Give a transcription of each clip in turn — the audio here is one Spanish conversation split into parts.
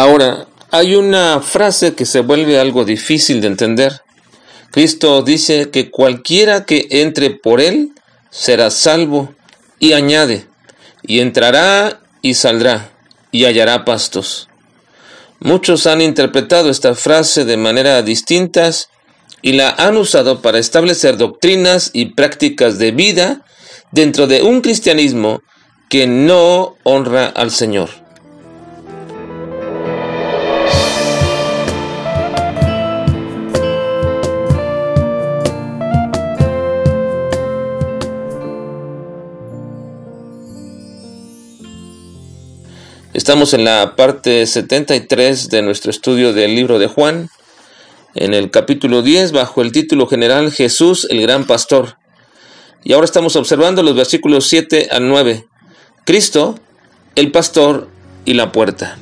Ahora, hay una frase que se vuelve algo difícil de entender. Cristo dice que cualquiera que entre por él será salvo y añade, y entrará y saldrá y hallará pastos. Muchos han interpretado esta frase de manera distintas y la han usado para establecer doctrinas y prácticas de vida dentro de un cristianismo que no honra al Señor. Estamos en la parte 73 de nuestro estudio del libro de Juan, en el capítulo 10, bajo el título general Jesús el Gran Pastor. Y ahora estamos observando los versículos 7 al 9. Cristo, el pastor y la puerta.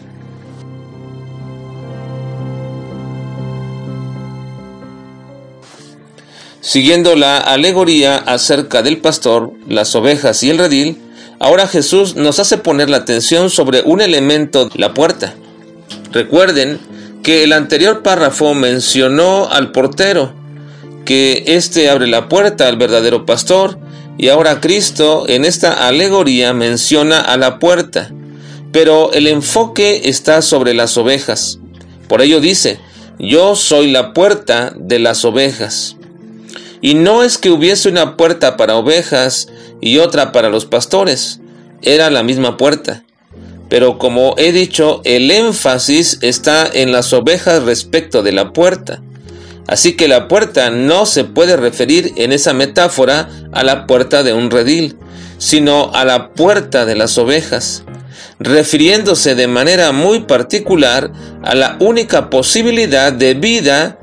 Siguiendo la alegoría acerca del pastor, las ovejas y el redil, Ahora Jesús nos hace poner la atención sobre un elemento, la puerta. Recuerden que el anterior párrafo mencionó al portero, que éste abre la puerta al verdadero pastor, y ahora Cristo en esta alegoría menciona a la puerta, pero el enfoque está sobre las ovejas. Por ello dice, yo soy la puerta de las ovejas. Y no es que hubiese una puerta para ovejas y otra para los pastores. Era la misma puerta. Pero como he dicho, el énfasis está en las ovejas respecto de la puerta. Así que la puerta no se puede referir en esa metáfora a la puerta de un redil, sino a la puerta de las ovejas, refiriéndose de manera muy particular a la única posibilidad de vida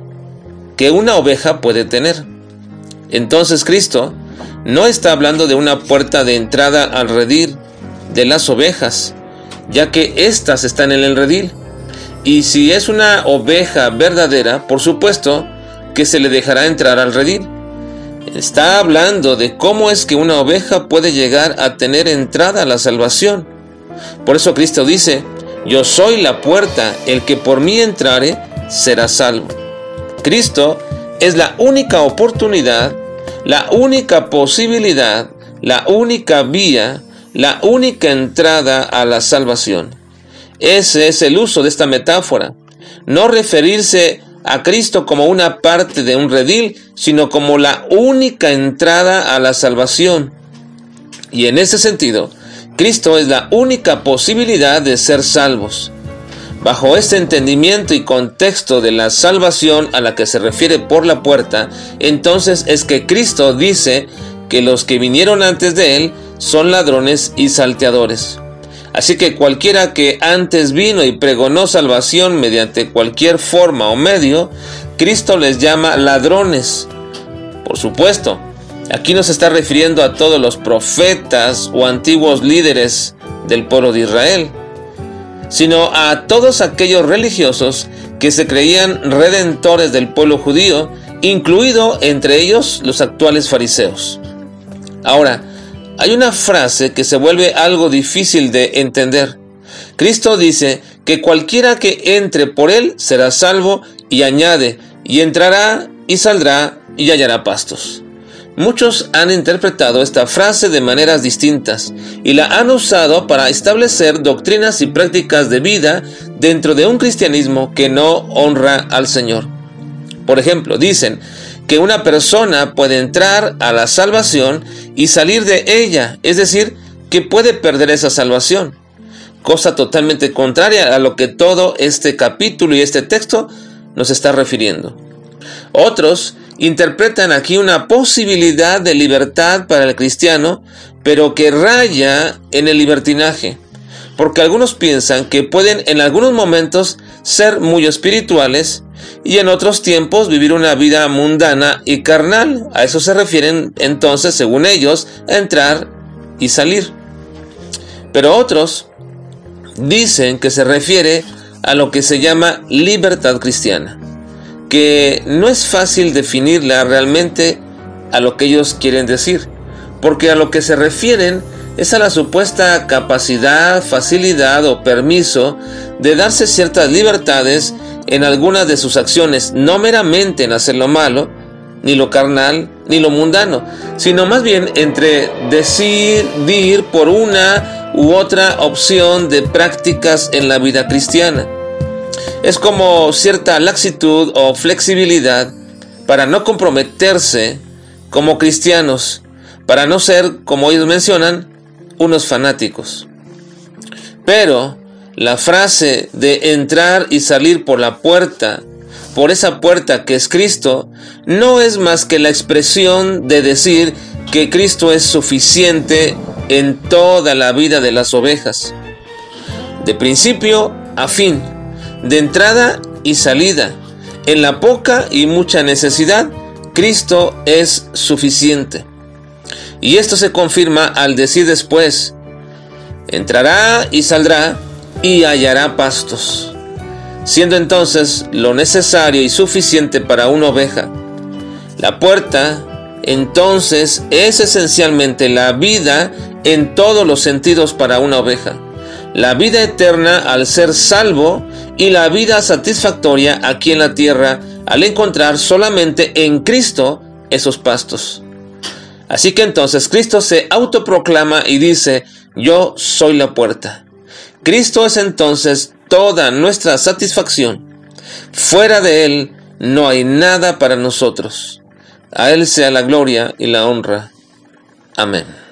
que una oveja puede tener. Entonces Cristo no está hablando de una puerta de entrada al redil de las ovejas, ya que éstas están en el redil. Y si es una oveja verdadera, por supuesto que se le dejará entrar al redil. Está hablando de cómo es que una oveja puede llegar a tener entrada a la salvación. Por eso Cristo dice, yo soy la puerta, el que por mí entrare será salvo. Cristo es la única oportunidad la única posibilidad, la única vía, la única entrada a la salvación. Ese es el uso de esta metáfora. No referirse a Cristo como una parte de un redil, sino como la única entrada a la salvación. Y en ese sentido, Cristo es la única posibilidad de ser salvos. Bajo este entendimiento y contexto de la salvación a la que se refiere por la puerta, entonces es que Cristo dice que los que vinieron antes de él son ladrones y salteadores. Así que cualquiera que antes vino y pregonó salvación mediante cualquier forma o medio, Cristo les llama ladrones. Por supuesto, aquí no se está refiriendo a todos los profetas o antiguos líderes del pueblo de Israel sino a todos aquellos religiosos que se creían redentores del pueblo judío, incluido entre ellos los actuales fariseos. Ahora, hay una frase que se vuelve algo difícil de entender. Cristo dice que cualquiera que entre por él será salvo y añade, y entrará y saldrá y hallará pastos. Muchos han interpretado esta frase de maneras distintas y la han usado para establecer doctrinas y prácticas de vida dentro de un cristianismo que no honra al Señor. Por ejemplo, dicen que una persona puede entrar a la salvación y salir de ella, es decir, que puede perder esa salvación, cosa totalmente contraria a lo que todo este capítulo y este texto nos está refiriendo. Otros interpretan aquí una posibilidad de libertad para el cristiano, pero que raya en el libertinaje. Porque algunos piensan que pueden en algunos momentos ser muy espirituales y en otros tiempos vivir una vida mundana y carnal. A eso se refieren entonces, según ellos, entrar y salir. Pero otros dicen que se refiere a lo que se llama libertad cristiana que no es fácil definirla realmente a lo que ellos quieren decir, porque a lo que se refieren es a la supuesta capacidad, facilidad o permiso de darse ciertas libertades en algunas de sus acciones, no meramente en hacer lo malo, ni lo carnal, ni lo mundano, sino más bien entre decidir por una u otra opción de prácticas en la vida cristiana. Es como cierta laxitud o flexibilidad para no comprometerse como cristianos, para no ser, como ellos mencionan, unos fanáticos. Pero la frase de entrar y salir por la puerta, por esa puerta que es Cristo, no es más que la expresión de decir que Cristo es suficiente en toda la vida de las ovejas, de principio a fin, de entrada y salida, en la poca y mucha necesidad, Cristo es suficiente. Y esto se confirma al decir después, entrará y saldrá y hallará pastos, siendo entonces lo necesario y suficiente para una oveja. La puerta entonces es esencialmente la vida en todos los sentidos para una oveja. La vida eterna al ser salvo y la vida satisfactoria aquí en la tierra al encontrar solamente en Cristo esos pastos. Así que entonces Cristo se autoproclama y dice, yo soy la puerta. Cristo es entonces toda nuestra satisfacción. Fuera de Él no hay nada para nosotros. A Él sea la gloria y la honra. Amén.